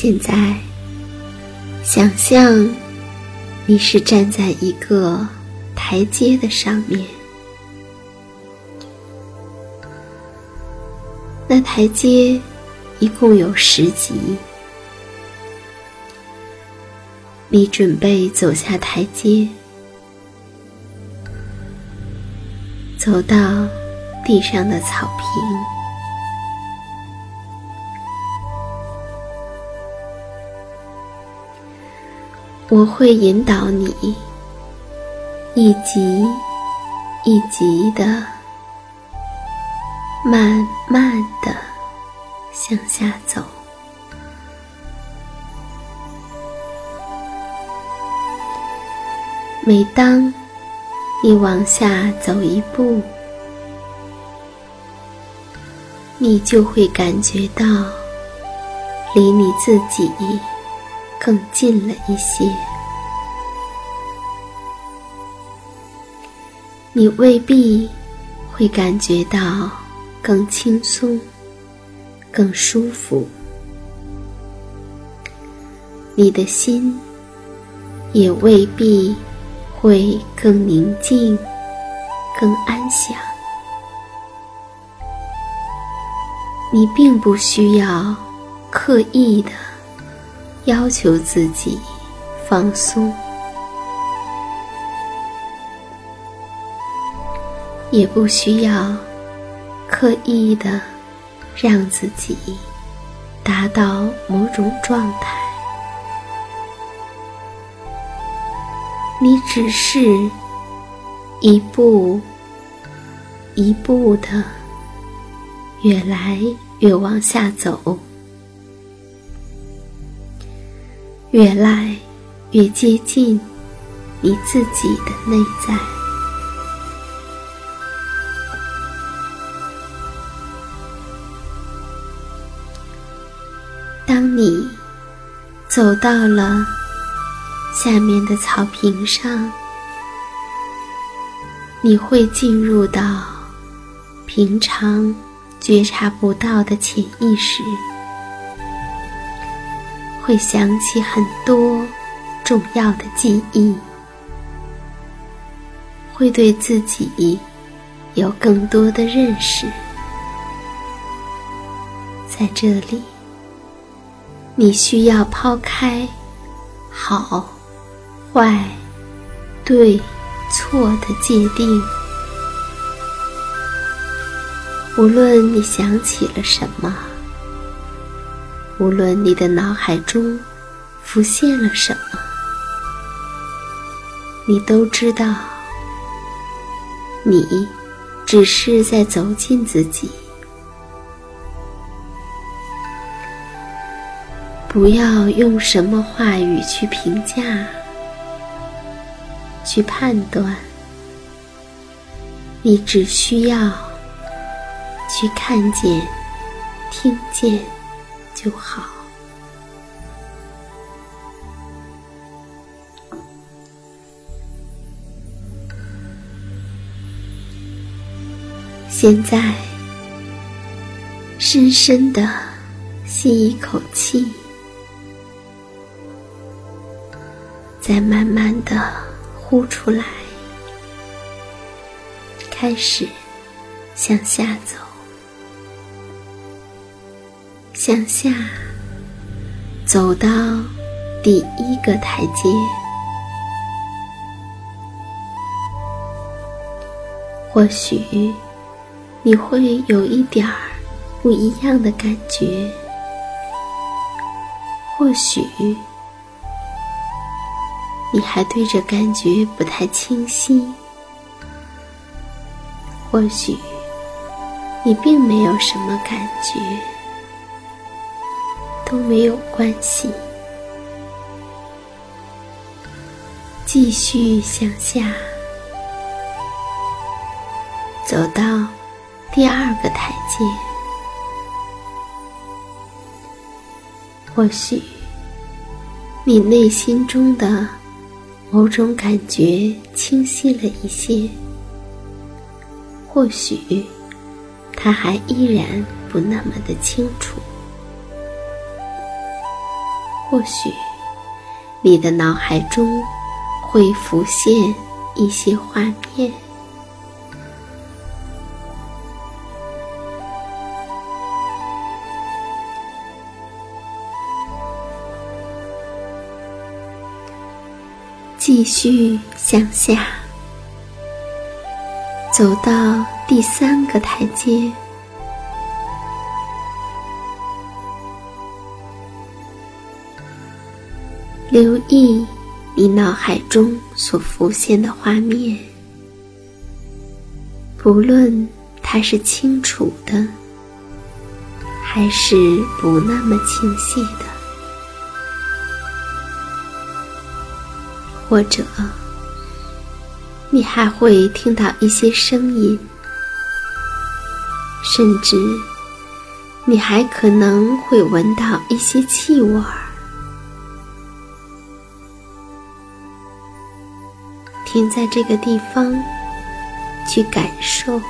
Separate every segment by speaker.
Speaker 1: 现在，想象你是站在一个台阶的上面，那台阶一共有十级，你准备走下台阶，走到地上的草坪。我会引导你一级一级的、慢慢的向下走。每当你往下走一步，你就会感觉到离你自己。更近了一些，你未必会感觉到更轻松、更舒服，你的心也未必会更宁静、更安详。你并不需要刻意的。要求自己放松，也不需要刻意的让自己达到某种状态，你只是一步一步的越来越往下走，越来越接近你自己的内在。当你走到了下面的草坪上，你会进入到平常觉察不到的潜意识，会想起很多重要的记忆，会对自己有更多的认识，在这里。你需要抛开好、坏、对、错的界定。无论你想起了什么，无论你的脑海中浮现了什么，你都知道，你只是在走进自己。不要用什么话语去评价、去判断，你只需要去看见、听见就好。现在，深深的吸一口气。再慢慢的呼出来，开始向下走，向下走到第一个台阶。或许你会有一点儿不一样的感觉，或许。你还对这感觉不太清晰，或许你并没有什么感觉，都没有关系。继续向下，走到第二个台阶，或许你内心中的。某种感觉清晰了一些，或许它还依然不那么的清楚。或许你的脑海中会浮现一些画面。继续向下，走到第三个台阶，留意你脑海中所浮现的画面，不论它是清楚的，还是不那么清晰的。或者，你还会听到一些声音，甚至你还可能会闻到一些气味儿。停在这个地方，去感受。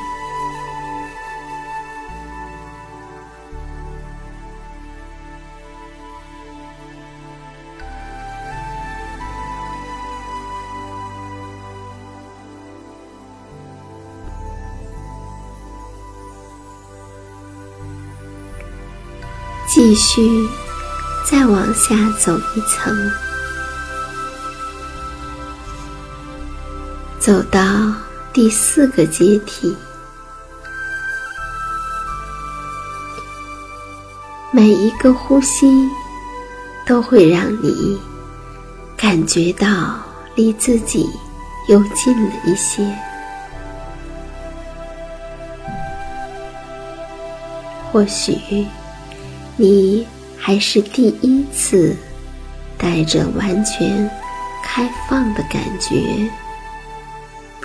Speaker 1: 继续再往下走一层，走到第四个阶梯，每一个呼吸都会让你感觉到离自己又近了一些。或许你还是第一次带着完全开放的感觉，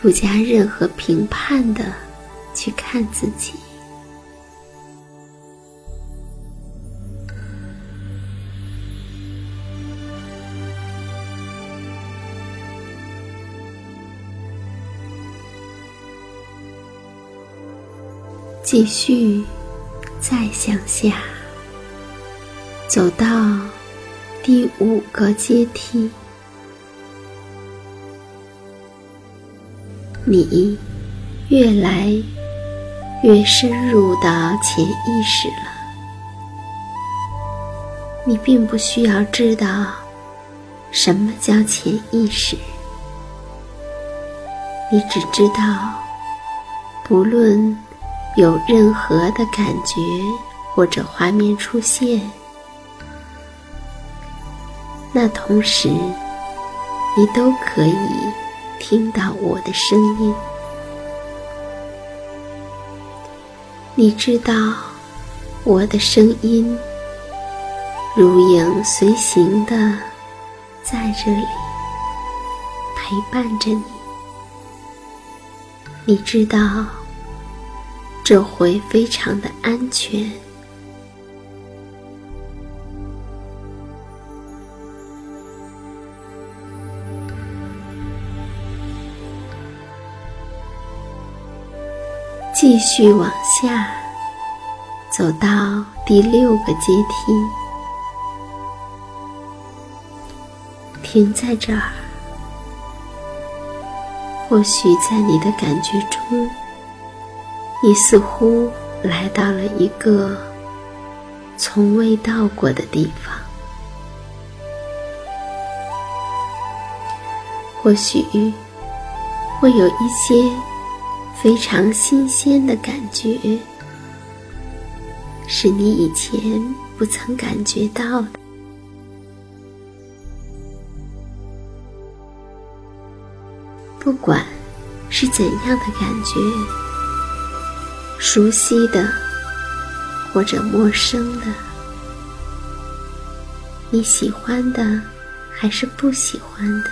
Speaker 1: 不加任何评判的去看自己。继续再向下，走到第五个阶梯，你越来越深入到潜意识了。你并不需要知道什么叫潜意识，你只知道，不论。有任何的感觉或者画面出现，那同时你都可以听到我的声音。你知道我的声音如影随形的在这里陪伴着你。你知道。这会非常的安全。继续往下，走到第六个阶梯，停在这儿。或许在你的感觉中。你似乎来到了一个从未到过的地方，或许会有一些非常新鲜的感觉，是你以前不曾感觉到的。不管是怎样的感觉。熟悉的，或者陌生的，你喜欢的，还是不喜欢的，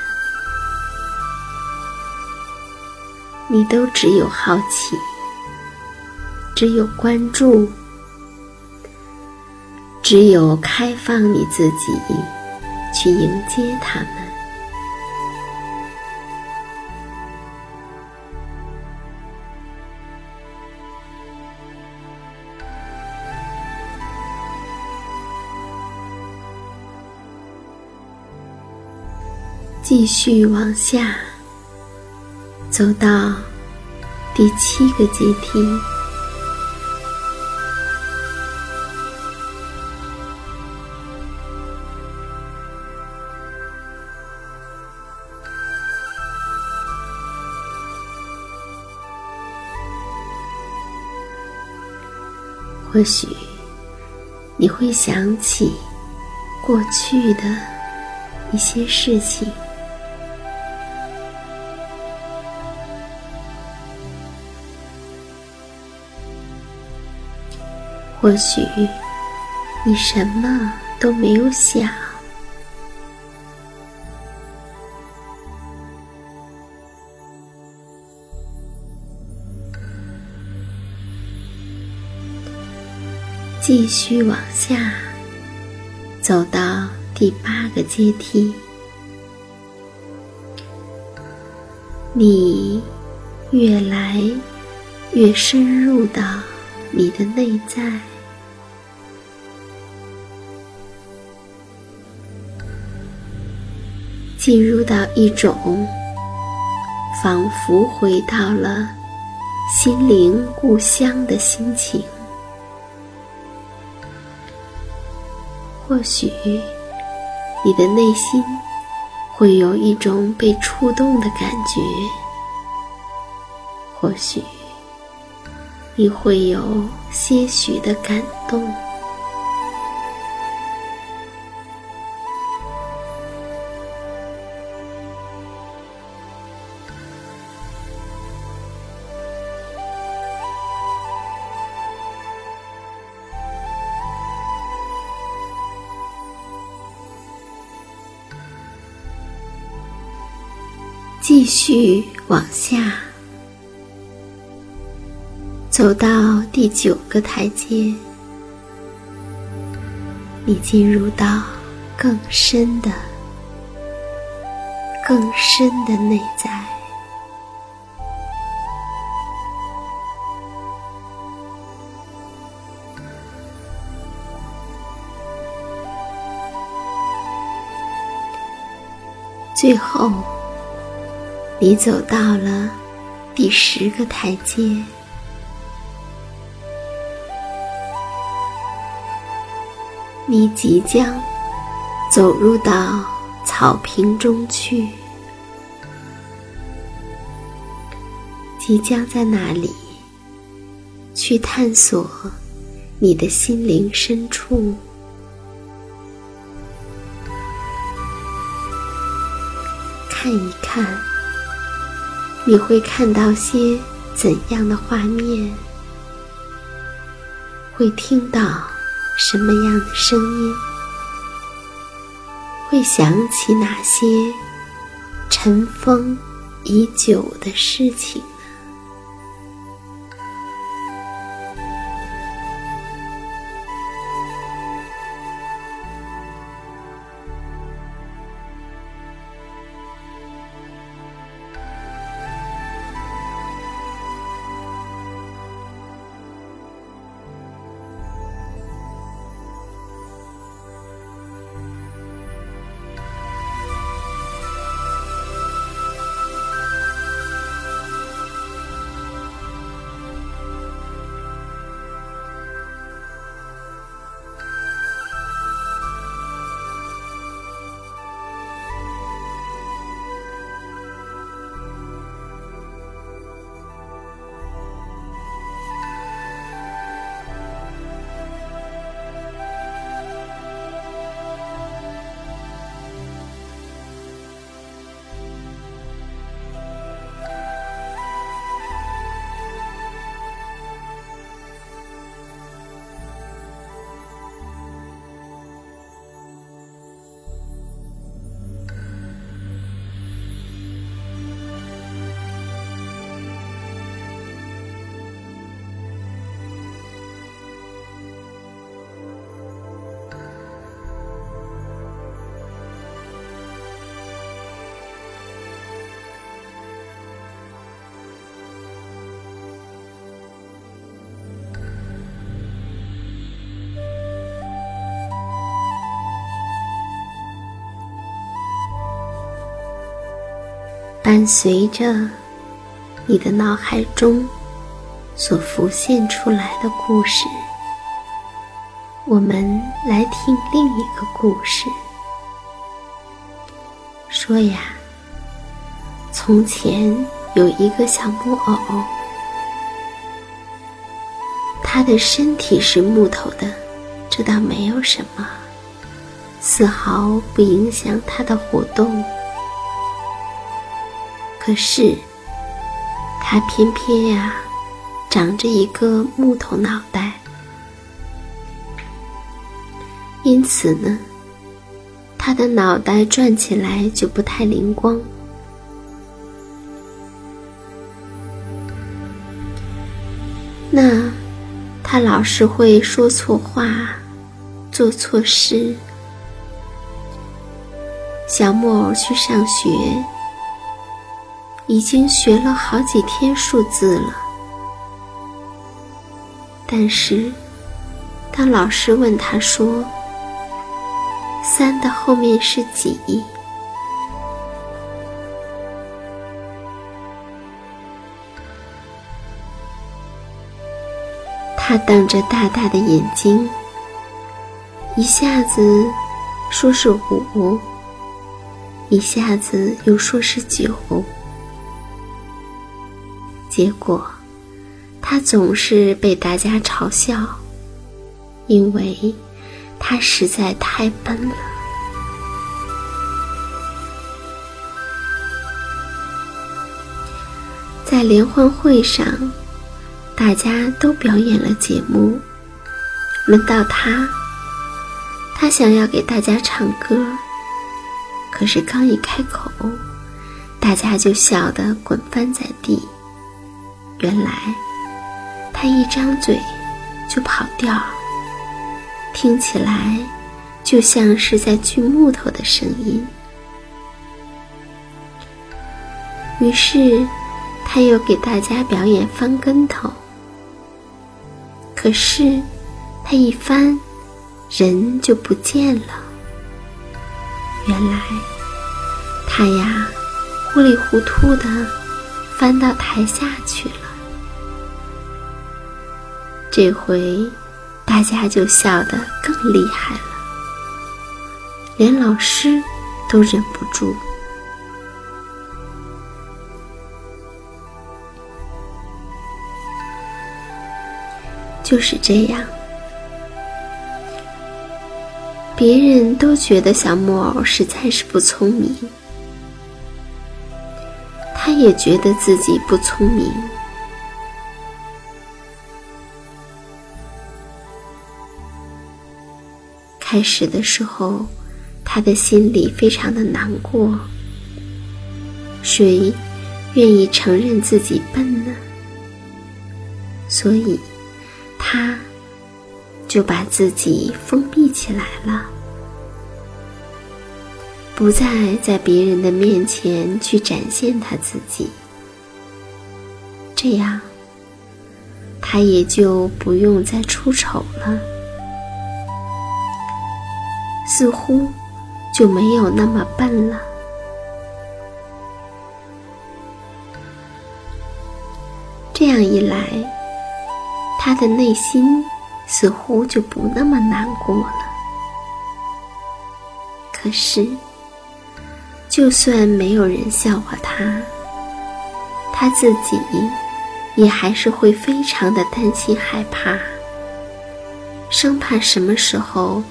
Speaker 1: 你都只有好奇，只有关注，只有开放你自己，去迎接他们。继续往下，走到第七个阶梯。或许你会想起过去的一些事情。或许你什么都没有想，继续往下走到第八个阶梯，你越来越深入到你的内在。进入到一种仿佛回到了心灵故乡的心情，或许你的内心会有一种被触动的感觉，或许你会有些许的感动。继续往下，走到第九个台阶，你进入到更深的、更深的内在。最后，你走到了第十个台阶，你即将走入到草坪中去，即将在那里去探索你的心灵深处。看一看，你会看到些怎样的画面？会听到什么样的声音？会想起哪些尘封已久的事情？伴随着你的脑海中所浮现出来的故事，我们来听另一个故事。说呀，从前有一个小木偶，他的身体是木头的，这倒没有什么，丝毫不影响他的活动。可是，它偏偏呀，长着一个木头脑袋，因此呢，它的脑袋转起来就不太灵光。那，他老是会说错话，做错事。小木偶去上学。已经学了好几天数字了，但是当老师问他说：“三的后面是几？”他瞪着大大的眼睛，一下子说是五，一下子又说是九。结果，他总是被大家嘲笑，因为他实在太笨了。在联欢会上，大家都表演了节目，轮到他，他想要给大家唱歌，可是刚一开口，大家就笑得滚翻在地。原来，他一张嘴就跑调，听起来就像是在锯木头的声音。于是，他又给大家表演翻跟头。可是，他一翻，人就不见了。原来，他呀，糊里糊涂的翻到台下去了。这回，大家就笑得更厉害了，连老师都忍不住。就是这样。别人都觉得小木偶实在是不聪明，他也觉得自己不聪明。开始的时候，他的心里非常的难过。谁愿意承认自己笨呢？所以，他。就把自己封闭起来了，不再在别人的面前去展现他自己，这样他也就不用再出丑了，似乎就没有那么笨了。这样一来，他的内心。似乎就不那么难过了。可是，就算没有人笑话他，他自己也还是会非常的担心害怕，生怕什么时候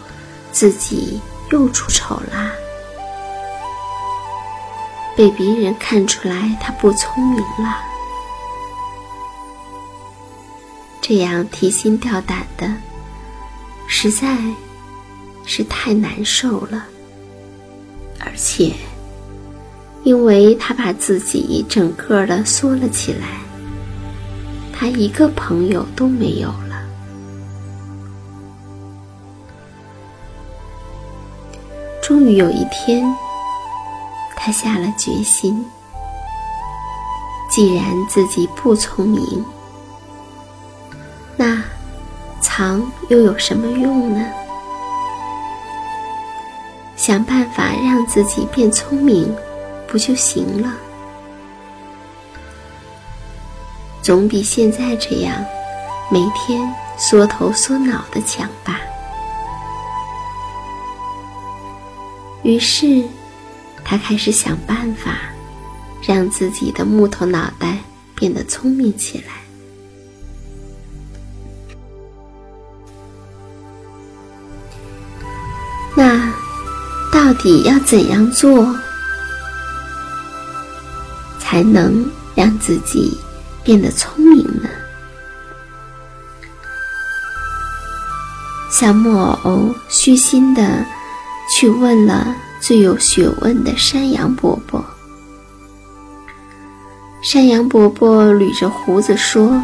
Speaker 1: 自己又出丑啦，被别人看出来他不聪明了。这样提心吊胆的，实在是太难受了。而且，因为他把自己整个的缩了起来，他一个朋友都没有了。终于有一天，他下了决心：既然自己不聪明，那藏又有什么用呢？想办法让自己变聪明，不就行了？总比现在这样每天缩头缩脑的强吧。于是，他开始想办法，让自己的木头脑袋变得聪明起来。那到底要怎样做，才能让自己变得聪明呢？小木偶虚心的去问了最有学问的山羊伯伯。山羊伯伯捋着胡子说：“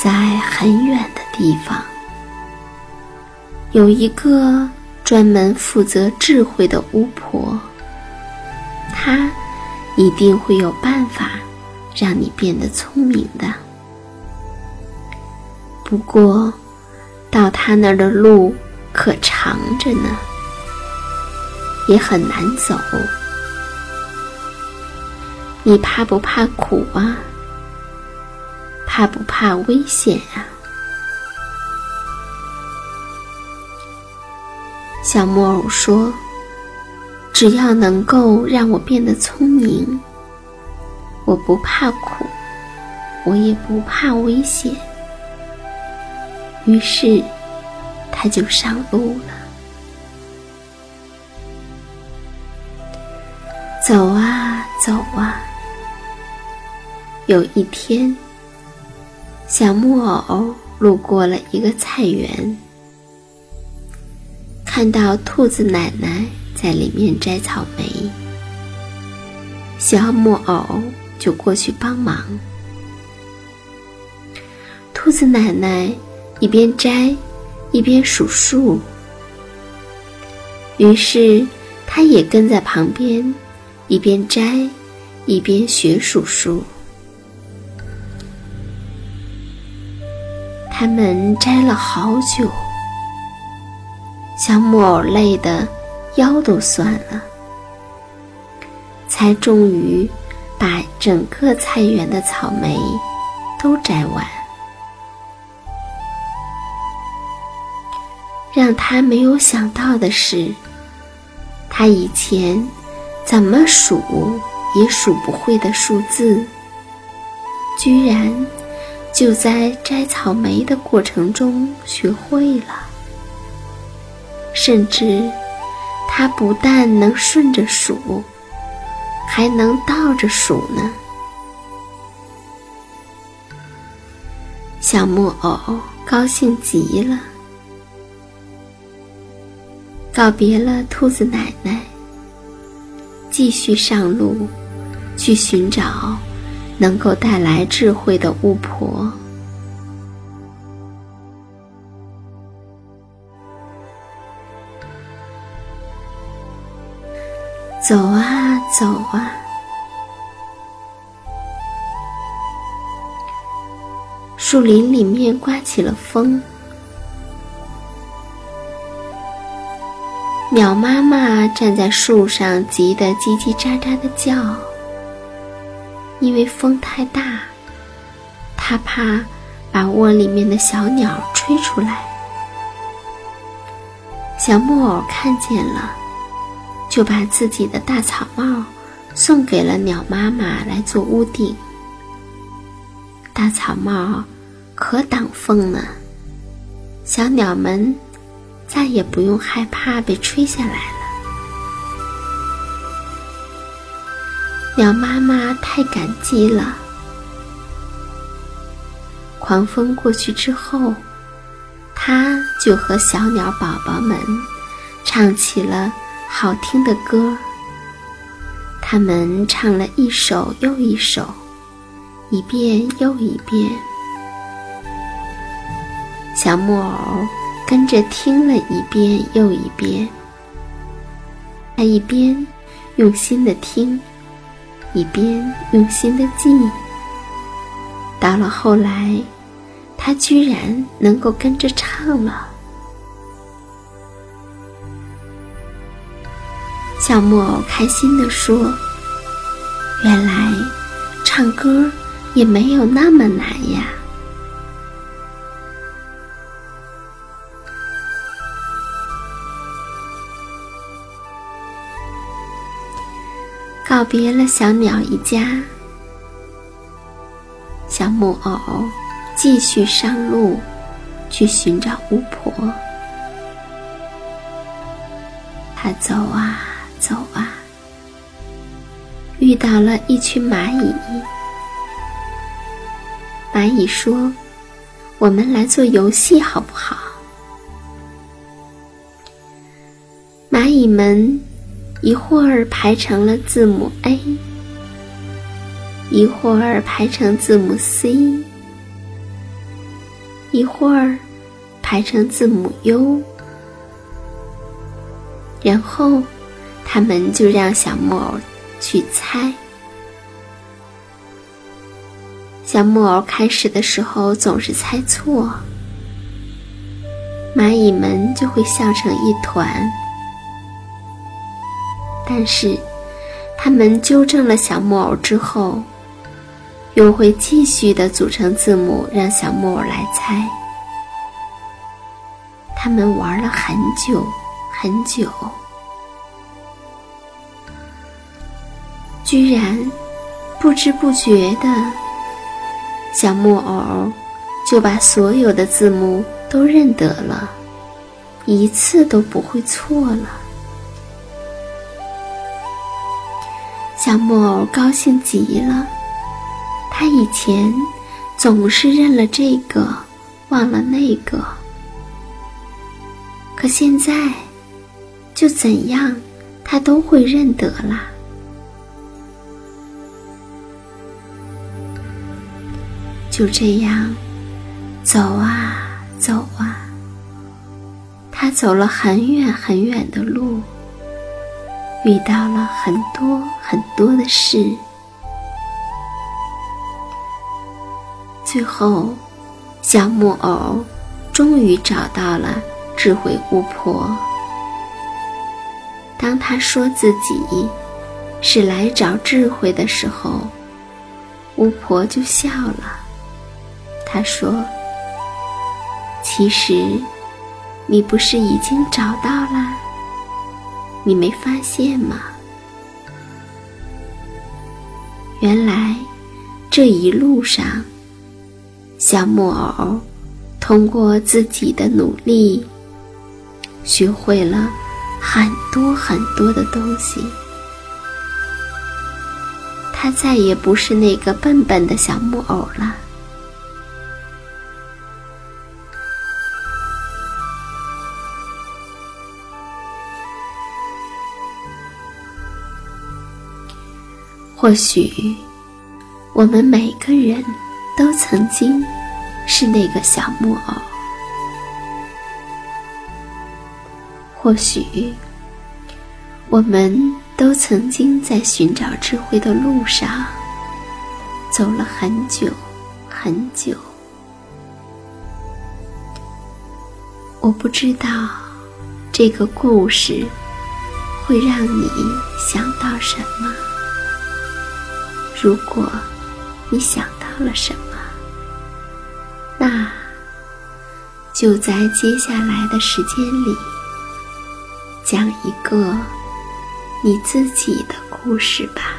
Speaker 1: 在很远的地方。”有一个专门负责智慧的巫婆，她一定会有办法让你变得聪明的。不过，到她那儿的路可长着呢，也很难走。你怕不怕苦啊？怕不怕危险啊？小木偶说：“只要能够让我变得聪明，我不怕苦，我也不怕危险。”于是，他就上路了。走啊走啊，有一天，小木偶路过了一个菜园。看到兔子奶奶在里面摘草莓，小木偶就过去帮忙。兔子奶奶一边摘，一边数数。于是，他也跟在旁边，一边摘，一边学数数。他们摘了好久，小木偶累得腰都酸了，才终于把整个菜园的草莓都摘完。让他没有想到的是，他以前怎么数也数不会的数字，居然就在摘草莓的过程中学会了。甚至，他不但能顺着数，还能倒着数呢。小木偶高兴极了。告别了兔子奶奶，继续上路，去寻找能够带来智慧的巫婆。走啊走啊，树林里面刮起了风。鸟妈妈站在树上，急得叽叽喳喳的叫。因为风太大，它怕把窝里面的小鸟吹出来。小木偶看见了，就把自己的大草帽送给了鸟妈妈来做屋顶。大草帽可挡风呢，小鸟们。再也不用害怕被吹下来了。鸟妈妈太感激了。狂风过去之后，它就和小鸟宝宝们唱起了好听的歌。他们唱了一首又一首，一遍又一遍。小木偶。跟着听了一遍又一遍，他一边用心的听，一边用心的记。到了后来，他居然能够跟着唱了。小木偶开心地说：“原来唱歌也没有那么难呀。”告别了小鸟一家，小木偶继续上路去寻找巫婆。他走啊走啊，遇到了一群蚂蚁。蚂蚁说：“我们来做游戏好不好？”蚂蚁们。一会儿排成了字母 A，一会儿排成字母 C，一会儿排成字母 U，然后他们就让小木偶去猜。小木偶开始的时候总是猜错，蚂蚁们就会笑成一团。但是，他们纠正了小木偶之后，又会继续的组成字母，让小木偶来猜。他们玩了很久很久，居然不知不觉的，小木偶就把所有的字母都认得了，一次都不会错了。小木偶高兴极了，他以前总是认了这个，忘了那个。可现在就怎样，他都会认得了。就这样走啊走啊。他走了很远很远的路。遇到了很多很多的事，最后，小木偶终于找到了智慧巫婆。当他说自己是来找智慧的时候，巫婆就笑了。她说：“其实，你不是已经找到了？你没发现吗？原来这一路上，小木偶通过自己的努力，学会了。”很多很多的东西，他再也不是那个笨笨的小木偶了。或许，我们每个人都曾经是那个小木偶。或许，我们都曾经在寻找智慧的路上走了很久很久。我不知道这个故事会让你想到什么。如果你想到了什么，那就在接下来的时间里。讲一个你自己的故事吧。